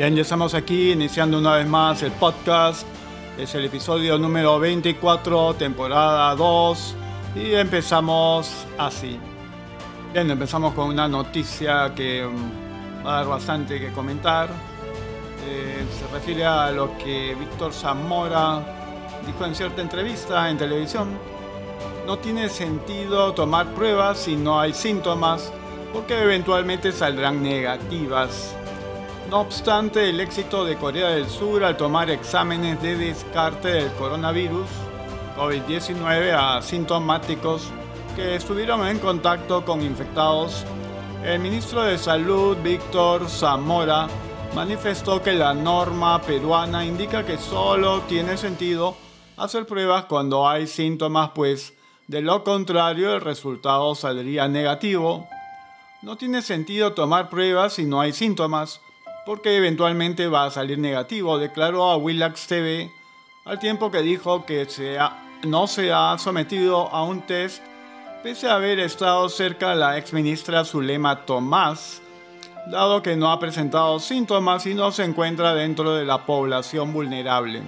Bien, ya estamos aquí iniciando una vez más el podcast. Es el episodio número 24, temporada 2. Y empezamos así. Bien, empezamos con una noticia que mm, va a dar bastante que comentar. Eh, se refiere a lo que Víctor Zamora dijo en cierta entrevista en televisión. No tiene sentido tomar pruebas si no hay síntomas, porque eventualmente saldrán negativas. No obstante, el éxito de Corea del Sur al tomar exámenes de descarte del coronavirus COVID-19 a asintomáticos que estuvieron en contacto con infectados, el ministro de Salud, Víctor Zamora, manifestó que la norma peruana indica que solo tiene sentido hacer pruebas cuando hay síntomas, pues de lo contrario el resultado saldría negativo. No tiene sentido tomar pruebas si no hay síntomas porque eventualmente va a salir negativo, declaró a Willax TV al tiempo que dijo que no se ha sometido a un test pese a haber estado cerca de la ex ministra Zulema Tomás, dado que no ha presentado síntomas y no se encuentra dentro de la población vulnerable.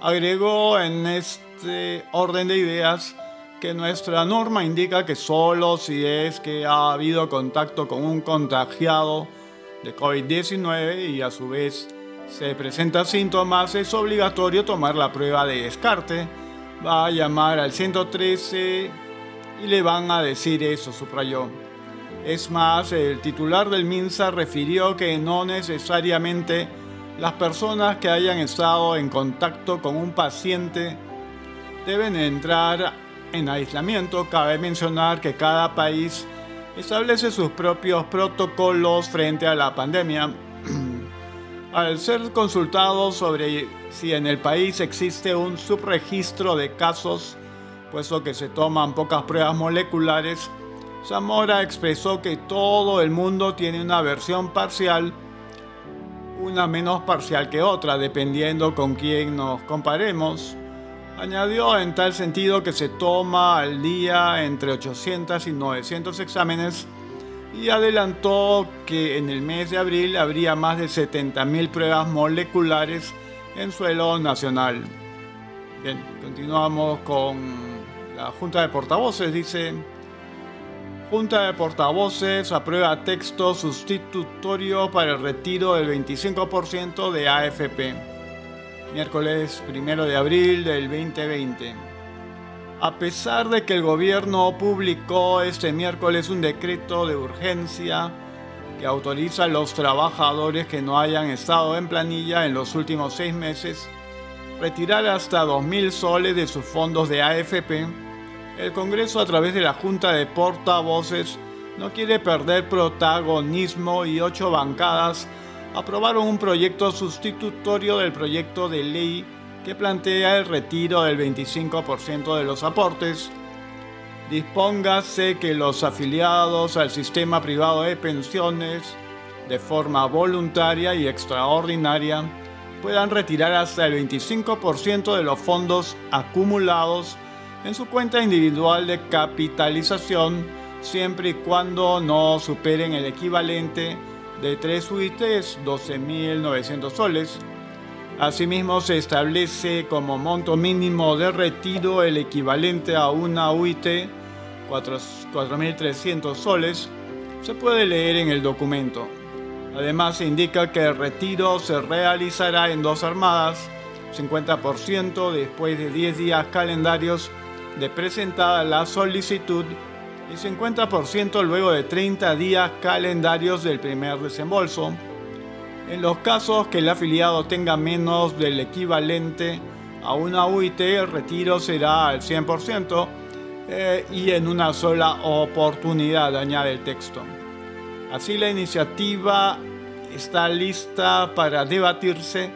Agregó en este orden de ideas que nuestra norma indica que solo si es que ha habido contacto con un contagiado de COVID-19 y a su vez se presentan síntomas, es obligatorio tomar la prueba de descarte. Va a llamar al 113 y le van a decir eso, subrayó. Es más, el titular del MINSA refirió que no necesariamente las personas que hayan estado en contacto con un paciente deben entrar en aislamiento. Cabe mencionar que cada país establece sus propios protocolos frente a la pandemia. Al ser consultado sobre si en el país existe un subregistro de casos, puesto que se toman pocas pruebas moleculares, Zamora expresó que todo el mundo tiene una versión parcial, una menos parcial que otra, dependiendo con quién nos comparemos. Añadió en tal sentido que se toma al día entre 800 y 900 exámenes y adelantó que en el mes de abril habría más de 70.000 pruebas moleculares en suelo nacional. Bien, continuamos con la Junta de Portavoces. Dice, Junta de Portavoces aprueba texto sustitutorio para el retiro del 25% de AFP miércoles 1 de abril del 2020. A pesar de que el gobierno publicó este miércoles un decreto de urgencia que autoriza a los trabajadores que no hayan estado en planilla en los últimos seis meses retirar hasta 2.000 soles de sus fondos de AFP, el Congreso a través de la Junta de Portavoces no quiere perder protagonismo y ocho bancadas aprobaron un proyecto sustitutorio del proyecto de ley que plantea el retiro del 25% de los aportes. Dispóngase que los afiliados al sistema privado de pensiones, de forma voluntaria y extraordinaria, puedan retirar hasta el 25% de los fondos acumulados en su cuenta individual de capitalización, siempre y cuando no superen el equivalente de 3 UITs 12.900 soles. Asimismo, se establece como monto mínimo de retiro el equivalente a una UIT 4.300 soles. Se puede leer en el documento. Además, se indica que el retiro se realizará en dos armadas, 50% después de 10 días calendarios de presentada la solicitud y 50% luego de 30 días calendarios del primer desembolso. En los casos que el afiliado tenga menos del equivalente a una UIT, el retiro será al 100% eh, y en una sola oportunidad, añade el texto. Así la iniciativa está lista para debatirse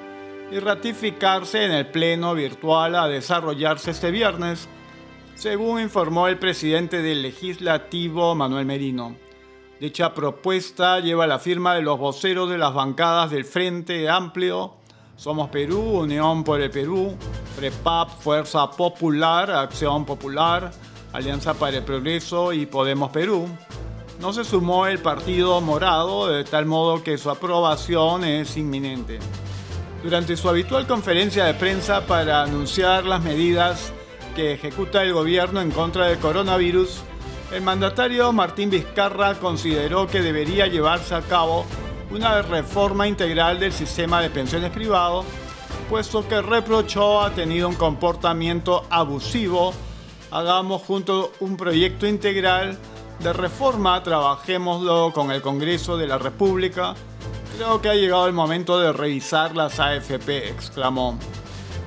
y ratificarse en el Pleno virtual a desarrollarse este viernes según informó el presidente del legislativo Manuel Merino. Dicha propuesta lleva la firma de los voceros de las bancadas del Frente Amplio, Somos Perú, Unión por el Perú, PREPAP, Fuerza Popular, Acción Popular, Alianza para el Progreso y Podemos Perú. no se sumó el Partido Morado, de tal modo que su aprobación es inminente. Durante su habitual conferencia de prensa para anunciar las medidas que ejecuta el gobierno en contra del coronavirus, el mandatario Martín Vizcarra consideró que debería llevarse a cabo una reforma integral del sistema de pensiones privado, puesto que reprochó ha tenido un comportamiento abusivo. Hagamos junto un proyecto integral de reforma, trabajémoslo con el Congreso de la República. Creo que ha llegado el momento de revisar las AFP, exclamó.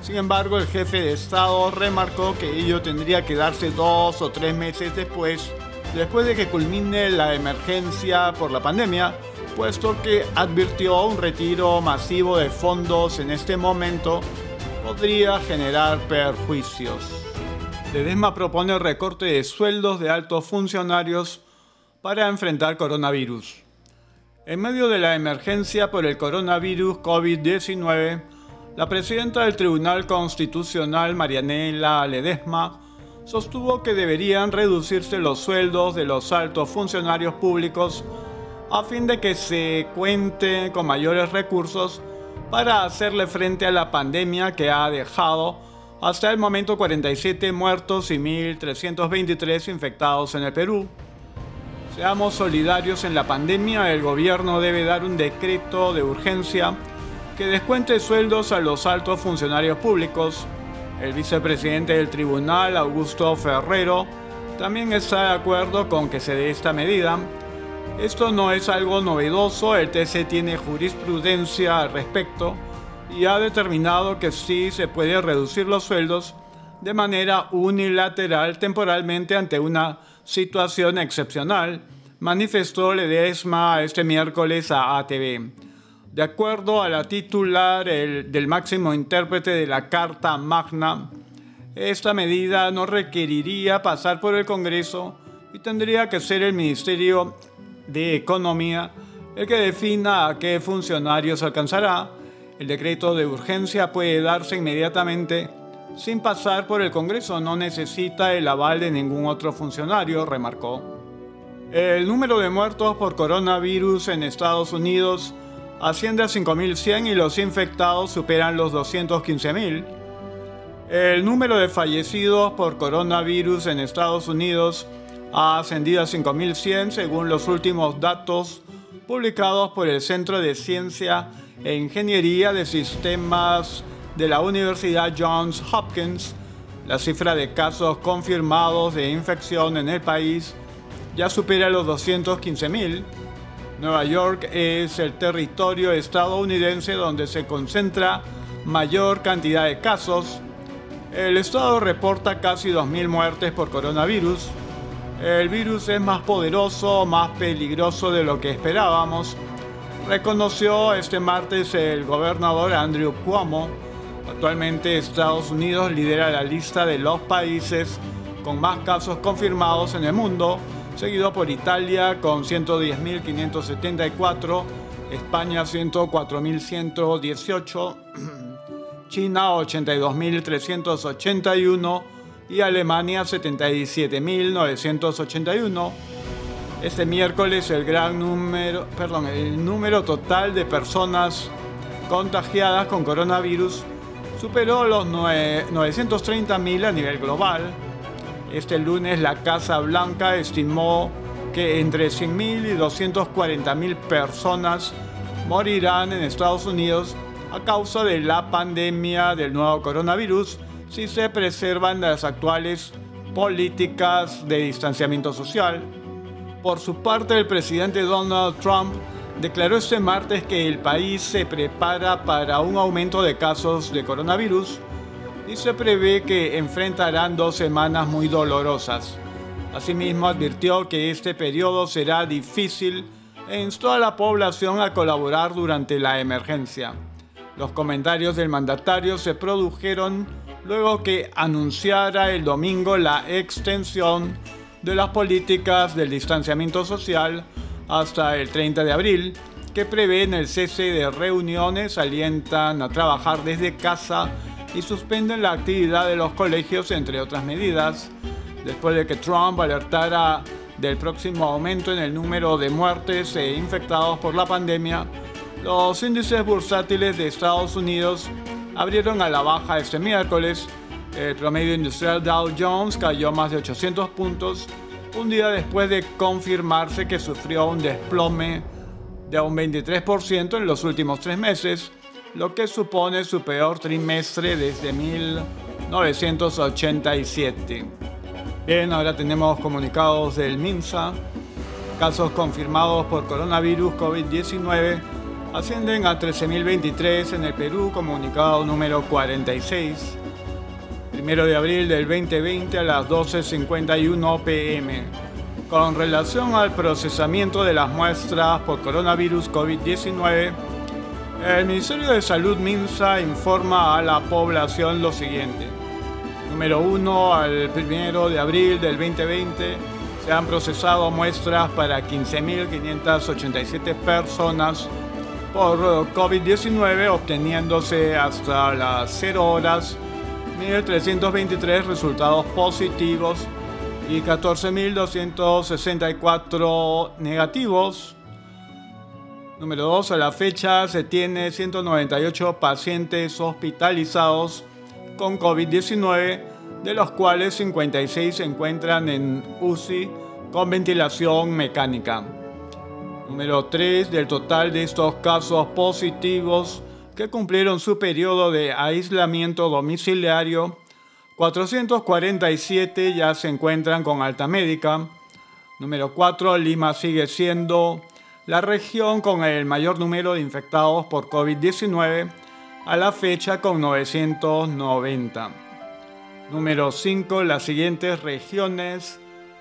Sin embargo, el jefe de Estado remarcó que ello tendría que darse dos o tres meses después, después de que culmine la emergencia por la pandemia, puesto que advirtió un retiro masivo de fondos en este momento podría generar perjuicios. Ledesma propone recorte de sueldos de altos funcionarios para enfrentar coronavirus. En medio de la emergencia por el coronavirus COVID-19, la presidenta del Tribunal Constitucional, Marianela Ledesma, sostuvo que deberían reducirse los sueldos de los altos funcionarios públicos a fin de que se cuente con mayores recursos para hacerle frente a la pandemia que ha dejado hasta el momento 47 muertos y 1.323 infectados en el Perú. Seamos solidarios en la pandemia, el gobierno debe dar un decreto de urgencia que descuente sueldos a los altos funcionarios públicos. El vicepresidente del tribunal, Augusto Ferrero, también está de acuerdo con que se dé esta medida esto no es algo novedoso, el TC tiene jurisprudencia al respecto y ha determinado que sí se puede reducir los sueldos de manera unilateral temporalmente ante una situación excepcional, manifestó Ledesma este miércoles a ATV. De acuerdo a la titular del máximo intérprete de la Carta Magna, esta medida no requeriría pasar por el Congreso y tendría que ser el Ministerio de Economía el que defina a qué funcionarios alcanzará. El decreto de urgencia puede darse inmediatamente sin pasar por el Congreso, no necesita el aval de ningún otro funcionario, remarcó. El número de muertos por coronavirus en Estados Unidos asciende a 5.100 y los infectados superan los 215.000. El número de fallecidos por coronavirus en Estados Unidos ha ascendido a 5.100 según los últimos datos publicados por el Centro de Ciencia e Ingeniería de Sistemas de la Universidad Johns Hopkins. La cifra de casos confirmados de infección en el país ya supera los 215.000. Nueva York es el territorio estadounidense donde se concentra mayor cantidad de casos. El estado reporta casi 2.000 muertes por coronavirus, el virus es más poderoso, más peligroso de lo que esperábamos, reconoció este martes el gobernador Andrew Cuomo. Actualmente Estados Unidos lidera la lista de los países con más casos confirmados en el mundo, seguido por Italia con 110.574, España 104.118, China 82.381, y Alemania 77.981. Este miércoles el gran número, perdón, el número total de personas contagiadas con coronavirus superó los 930.000 a nivel global. Este lunes la Casa Blanca estimó que entre 100.000 y 240.000 personas morirán en Estados Unidos a causa de la pandemia del nuevo coronavirus si se preservan las actuales políticas de distanciamiento social. Por su parte, el presidente Donald Trump declaró este martes que el país se prepara para un aumento de casos de coronavirus y se prevé que enfrentarán dos semanas muy dolorosas. Asimismo, advirtió que este periodo será difícil e instó a la población a colaborar durante la emergencia. Los comentarios del mandatario se produjeron luego que anunciara el domingo la extensión de las políticas del distanciamiento social hasta el 30 de abril, que prevén el cese de reuniones, alientan a trabajar desde casa y suspenden la actividad de los colegios, entre otras medidas, después de que Trump alertara del próximo aumento en el número de muertes e infectados por la pandemia, los índices bursátiles de Estados Unidos abrieron a la baja este miércoles. El promedio industrial Dow Jones cayó más de 800 puntos un día después de confirmarse que sufrió un desplome de un 23% en los últimos tres meses, lo que supone su peor trimestre desde 1987. Bien, ahora tenemos comunicados del MINSA. Casos confirmados por coronavirus COVID-19 ascienden a 13.023 en el Perú, comunicado número 46. Primero de abril del 2020 a las 12.51 pm. Con relación al procesamiento de las muestras por coronavirus COVID-19, el Ministerio de Salud MINSA informa a la población lo siguiente. Número 1, al 1 de abril del 2020 se han procesado muestras para 15.587 personas por COVID-19, obteniéndose hasta las 0 horas 1.323 resultados positivos y 14.264 negativos. Número 2. A la fecha se tiene 198 pacientes hospitalizados con COVID-19, de los cuales 56 se encuentran en UCI con ventilación mecánica. Número 3. Del total de estos casos positivos que cumplieron su periodo de aislamiento domiciliario, 447 ya se encuentran con alta médica. Número 4. Lima sigue siendo la región con el mayor número de infectados por COVID-19 a la fecha con 990. Número 5. Las siguientes regiones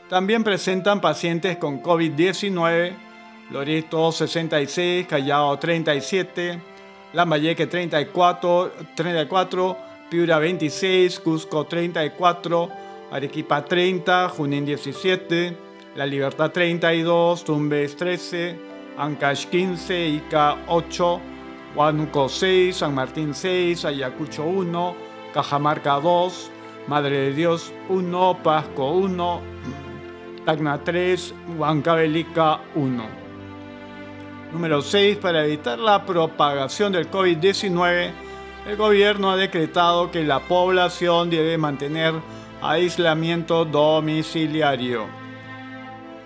también presentan pacientes con COVID-19 Loreto 66, Callao 37, Lambayeque 34, 34, Piura 26, Cusco 34, Arequipa 30, Junín 17, La Libertad 32, Tumbes 13, Ancash 15, Ica 8, Huánuco 6, San Martín 6, Ayacucho 1, Cajamarca 2, Madre de Dios 1, Pasco 1, Tacna 3, Huancavelica 1. Número 6. Para evitar la propagación del COVID-19, el gobierno ha decretado que la población debe mantener aislamiento domiciliario.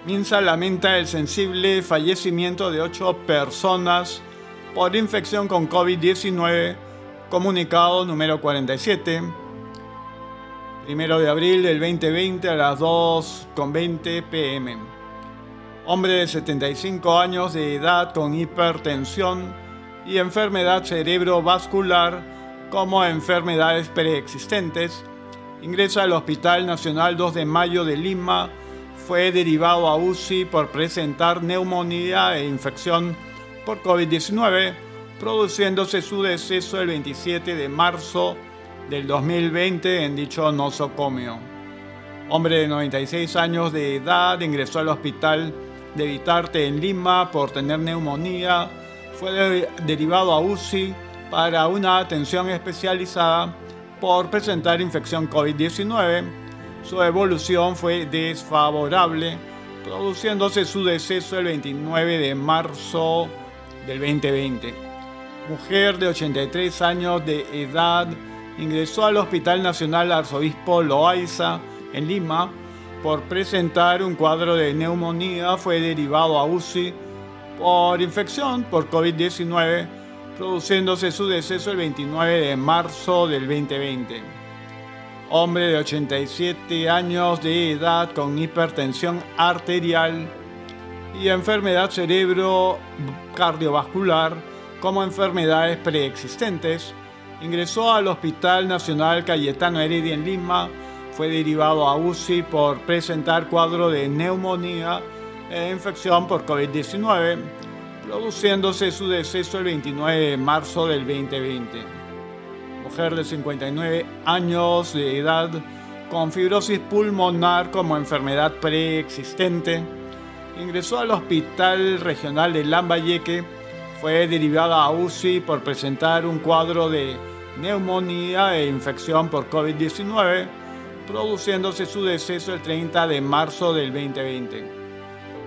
Minsa lamenta el sensible fallecimiento de 8 personas por infección con COVID-19, comunicado número 47. Primero de abril del 2020 a las 2.20 pm hombre de 75 años de edad con hipertensión y enfermedad cerebrovascular como enfermedades preexistentes, ingresa al Hospital Nacional 2 de Mayo de Lima, fue derivado a UCI por presentar neumonía e infección por COVID-19, produciéndose su deceso el 27 de marzo del 2020 en dicho nosocomio. Hombre de 96 años de edad ingresó al hospital de Vitarte en Lima por tener neumonía. Fue derivado a UCI para una atención especializada por presentar infección COVID-19. Su evolución fue desfavorable, produciéndose su deceso el 29 de marzo del 2020. Mujer de 83 años de edad ingresó al Hospital Nacional Arzobispo Loaiza en Lima por presentar un cuadro de neumonía fue derivado a UCI por infección por COVID-19, produciéndose su deceso el 29 de marzo del 2020. Hombre de 87 años de edad con hipertensión arterial y enfermedad cerebro cardiovascular como enfermedades preexistentes, ingresó al Hospital Nacional Cayetano Heredia en Lima fue derivado a UCI por presentar cuadro de neumonía e infección por COVID-19, produciéndose su deceso el 29 de marzo del 2020. Mujer de 59 años de edad con fibrosis pulmonar como enfermedad preexistente, ingresó al Hospital Regional de Lambayeque, fue derivada a UCI por presentar un cuadro de neumonía e infección por COVID-19, produciéndose su deceso el 30 de marzo del 2020.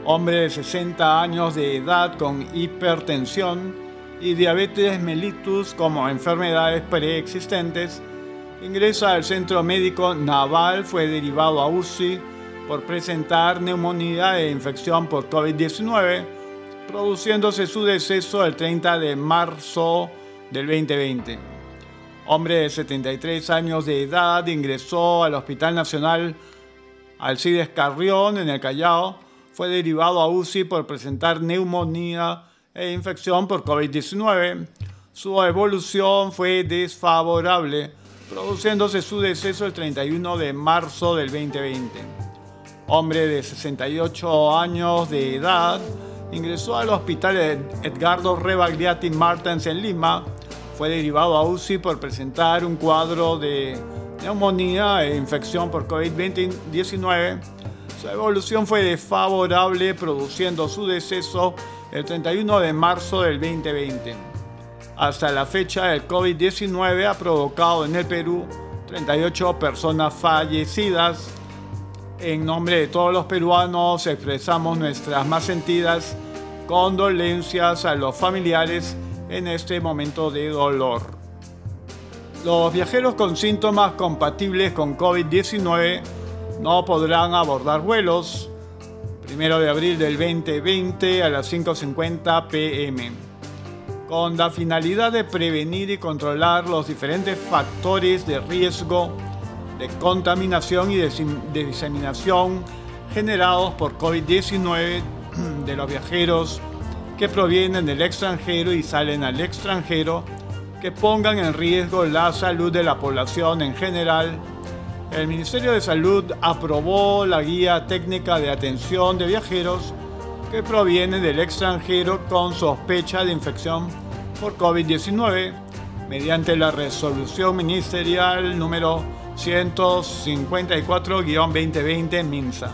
hombre de 60 años de edad con hipertensión y diabetes mellitus como enfermedades preexistentes, ingresa al centro médico naval, fue derivado a UCI por presentar neumonía e infección por COVID-19, produciéndose su deceso el 30 de marzo del 2020. Hombre de 73 años de edad ingresó al Hospital Nacional Alcides Carrión en el Callao. Fue derivado a UCI por presentar neumonía e infección por COVID-19. Su evolución fue desfavorable, produciéndose su deceso el 31 de marzo del 2020. Hombre de 68 años de edad, ingresó al hospital Edgardo Rebagliati Martens en Lima. Fue derivado a UCI por presentar un cuadro de neumonía e infección por COVID-19. Su evolución fue desfavorable, produciendo su deceso el 31 de marzo del 2020. Hasta la fecha, el COVID-19 ha provocado en el Perú 38 personas fallecidas. En nombre de todos los peruanos expresamos nuestras más sentidas condolencias a los familiares en este momento de dolor. Los viajeros con síntomas compatibles con COVID-19 no podrán abordar vuelos. Primero de abril del 2020 a las 5.50 pm. Con la finalidad de prevenir y controlar los diferentes factores de riesgo de contaminación y de diseminación generados por COVID-19 de los viajeros que provienen del extranjero y salen al extranjero que pongan en riesgo la salud de la población en general, el Ministerio de Salud aprobó la guía técnica de atención de viajeros que provienen del extranjero con sospecha de infección por COVID-19 mediante la resolución ministerial número 154-2020 MINSA.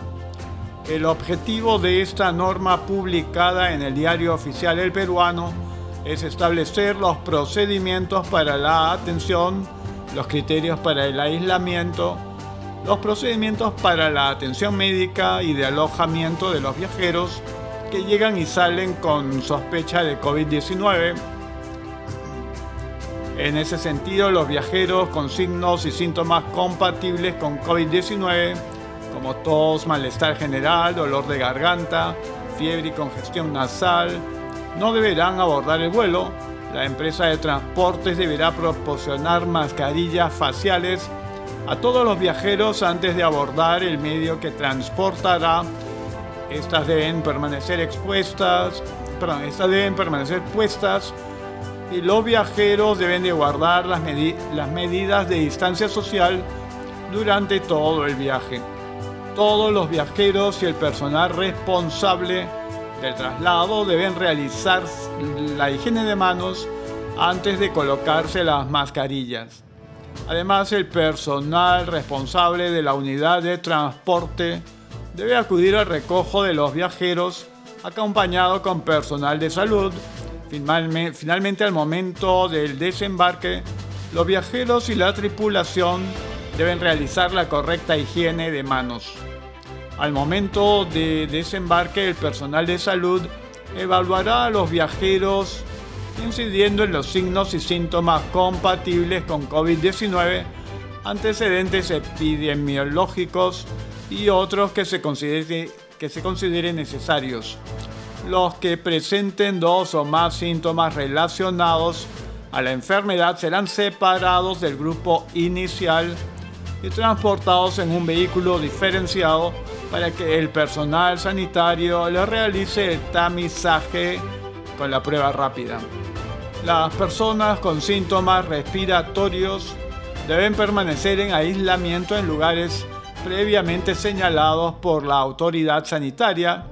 El objetivo de esta norma publicada en el diario oficial El Peruano es establecer los procedimientos para la atención, los criterios para el aislamiento, los procedimientos para la atención médica y de alojamiento de los viajeros que llegan y salen con sospecha de COVID-19. En ese sentido, los viajeros con signos y síntomas compatibles con COVID-19 como tos, malestar general, dolor de garganta, fiebre y congestión nasal, no deberán abordar el vuelo. La empresa de transportes deberá proporcionar mascarillas faciales a todos los viajeros antes de abordar el medio que transportará. Estas deben permanecer expuestas, perdón, estas deben permanecer puestas y los viajeros deben de guardar las, las medidas de distancia social durante todo el viaje todos los viajeros y el personal responsable del traslado deben realizar la higiene de manos antes de colocarse las mascarillas. Además, el personal responsable de la unidad de transporte debe acudir al recojo de los viajeros acompañado con personal de salud. Finalmente, al momento del desembarque, los viajeros y la tripulación deben realizar la correcta higiene de manos. Al momento de desembarque, el personal de salud evaluará a los viajeros incidiendo en los signos y síntomas compatibles con COVID-19, antecedentes epidemiológicos y otros que se, considere, que se consideren necesarios. Los que presenten dos o más síntomas relacionados a la enfermedad serán separados del grupo inicial y transportados en un vehículo diferenciado para que el personal sanitario le realice el tamizaje con la prueba rápida. Las personas con síntomas respiratorios deben permanecer en aislamiento en lugares previamente señalados por la autoridad sanitaria.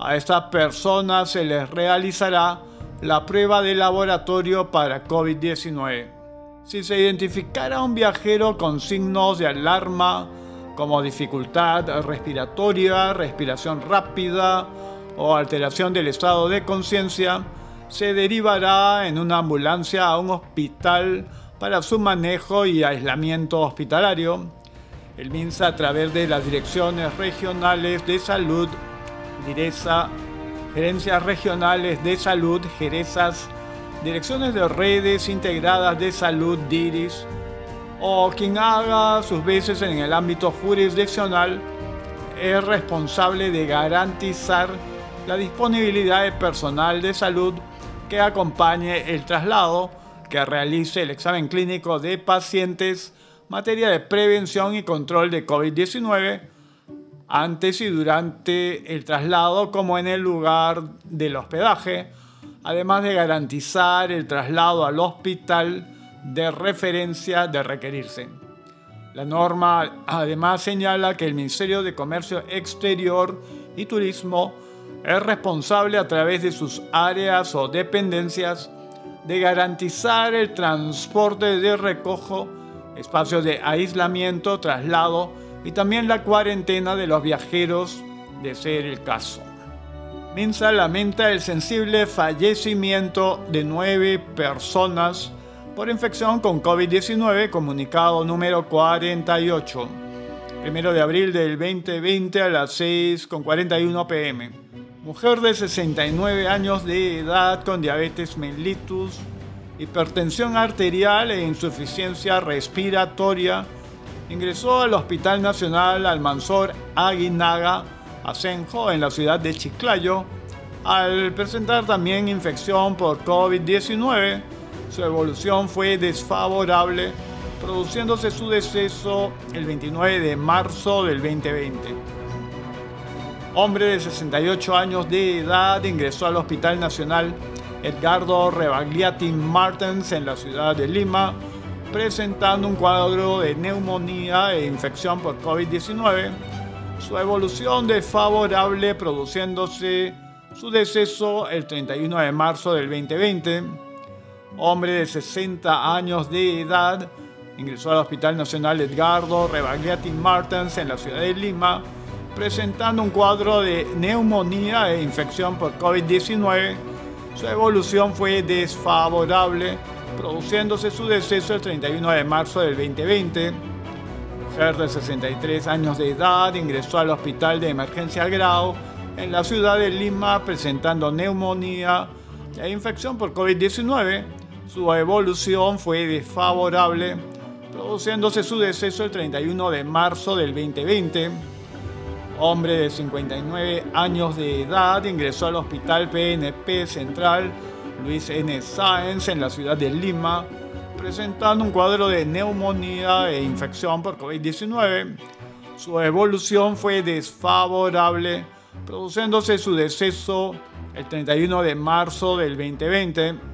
A estas personas se les realizará la prueba de laboratorio para COVID-19. Si se identificara un viajero con signos de alarma como dificultad respiratoria, respiración rápida o alteración del estado de conciencia, se derivará en una ambulancia a un hospital para su manejo y aislamiento hospitalario. El MINSA a través de las direcciones regionales de salud DIRESA, gerencias regionales de salud, gerezas, direcciones de redes integradas de salud, DIRIS, o quien haga sus veces en el ámbito jurisdiccional es responsable de garantizar la disponibilidad de personal de salud que acompañe el traslado, que realice el examen clínico de pacientes, materia de prevención y control de COVID-19, antes y durante el traslado como en el lugar del hospedaje, además de garantizar el traslado al hospital de referencia de requerirse. La norma además señala que el Ministerio de Comercio Exterior y Turismo es responsable a través de sus áreas o dependencias de garantizar el transporte de recojo, espacios de aislamiento, traslado y también la cuarentena de los viajeros, de ser el caso. Minsa lamenta el sensible fallecimiento de nueve personas por infección con COVID-19, comunicado número 48, primero de abril del 2020 a las 6.41 pm. Mujer de 69 años de edad con diabetes mellitus, hipertensión arterial e insuficiencia respiratoria, ingresó al Hospital Nacional Almanzor Aguinaga, Asenjo, en la ciudad de Chiclayo, al presentar también infección por COVID-19 su evolución fue desfavorable, produciéndose su deceso el 29 de marzo del 2020. Hombre de 68 años de edad ingresó al Hospital Nacional Edgardo Rebagliati Martens en la ciudad de Lima, presentando un cuadro de neumonía e infección por COVID-19. Su evolución desfavorable, produciéndose su deceso el 31 de marzo del 2020 hombre de 60 años de edad, ingresó al Hospital Nacional Edgardo Rebagliati Martens en la ciudad de Lima, presentando un cuadro de neumonía e infección por COVID-19. Su evolución fue desfavorable, produciéndose su deceso el 31 de marzo del 2020. Mujer de 63 años de edad ingresó al Hospital de Emergencia Grau en la ciudad de Lima presentando neumonía e infección por COVID-19 su evolución fue desfavorable, produciéndose su deceso el 31 de marzo del 2020. Hombre de 59 años de edad ingresó al Hospital PNP Central Luis N. Sáenz en la ciudad de Lima, presentando un cuadro de neumonía e infección por COVID-19. Su evolución fue desfavorable, produciéndose su deceso el 31 de marzo del 2020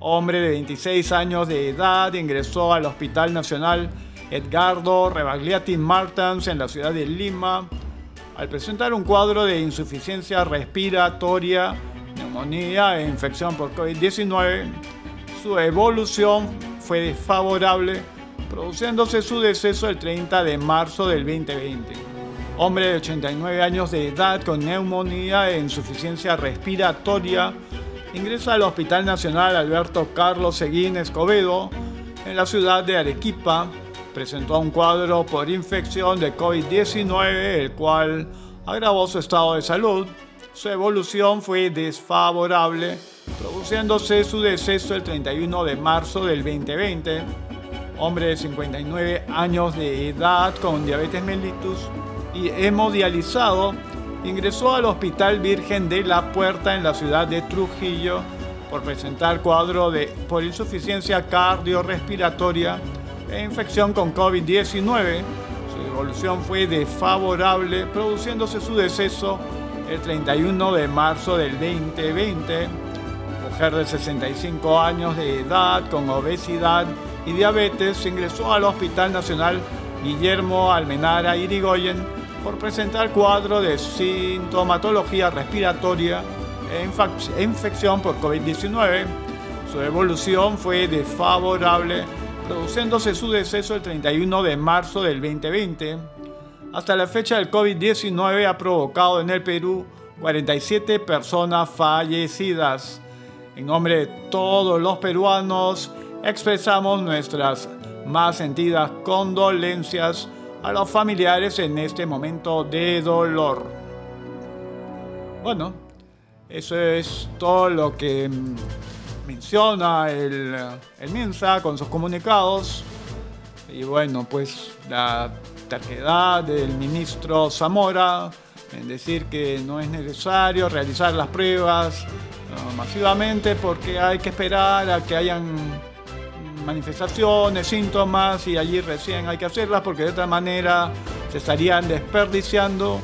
hombre de 26 años de edad, ingresó al Hospital Nacional Edgardo Rebagliati Martens en la ciudad de Lima al presentar un cuadro de insuficiencia respiratoria, neumonía e infección por COVID-19. Su evolución fue desfavorable, produciéndose su deceso el 30 de marzo del 2020. Hombre de 89 años de edad con neumonía e insuficiencia respiratoria, ingresa al Hospital Nacional Alberto Carlos Seguín Escobedo en la ciudad de Arequipa. Presentó un cuadro por infección de COVID-19, el cual agravó su estado de salud. Su evolución fue desfavorable, produciéndose su deceso el 31 de marzo del 2020. Hombre de 59 años de edad con diabetes mellitus y hemodializado ingresó al Hospital Virgen de la Puerta en la ciudad de Trujillo por presentar cuadro de, por insuficiencia cardiorrespiratoria e infección con COVID-19. Su evolución fue desfavorable, produciéndose su deceso el 31 de marzo del 2020. Mujer de 65 años de edad con obesidad y diabetes ingresó al Hospital Nacional Guillermo Almenara Irigoyen por presentar cuadro de sintomatología respiratoria e infección por COVID-19. Su evolución fue desfavorable, produciéndose su deceso el 31 de marzo del 2020. Hasta la fecha el COVID-19 ha provocado en el Perú 47 personas fallecidas. En nombre de todos los peruanos expresamos nuestras más sentidas condolencias a los familiares en este momento de dolor. Bueno, eso es todo lo que mm, menciona el, el MINSA con sus comunicados. Y bueno, pues la terquedad del ministro Zamora en decir que no es necesario realizar las pruebas masivamente porque hay que esperar a que hayan manifestaciones, síntomas y allí recién hay que hacerlas porque de otra manera se estarían desperdiciando.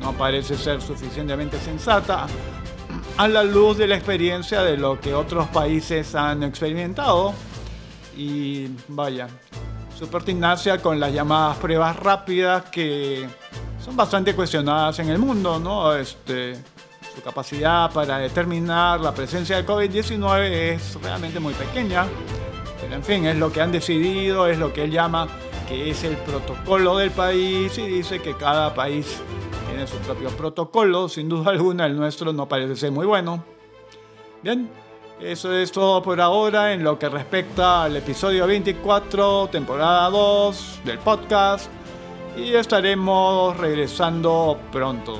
No parece ser suficientemente sensata a la luz de la experiencia de lo que otros países han experimentado. Y vaya, su pertinacia con las llamadas pruebas rápidas que son bastante cuestionadas en el mundo, ¿no? Este, su capacidad para determinar la presencia de COVID-19 es realmente muy pequeña. En fin, es lo que han decidido, es lo que él llama que es el protocolo del país y dice que cada país tiene su propio protocolo. Sin duda alguna, el nuestro no parece ser muy bueno. Bien, eso es todo por ahora en lo que respecta al episodio 24, temporada 2 del podcast. Y estaremos regresando pronto.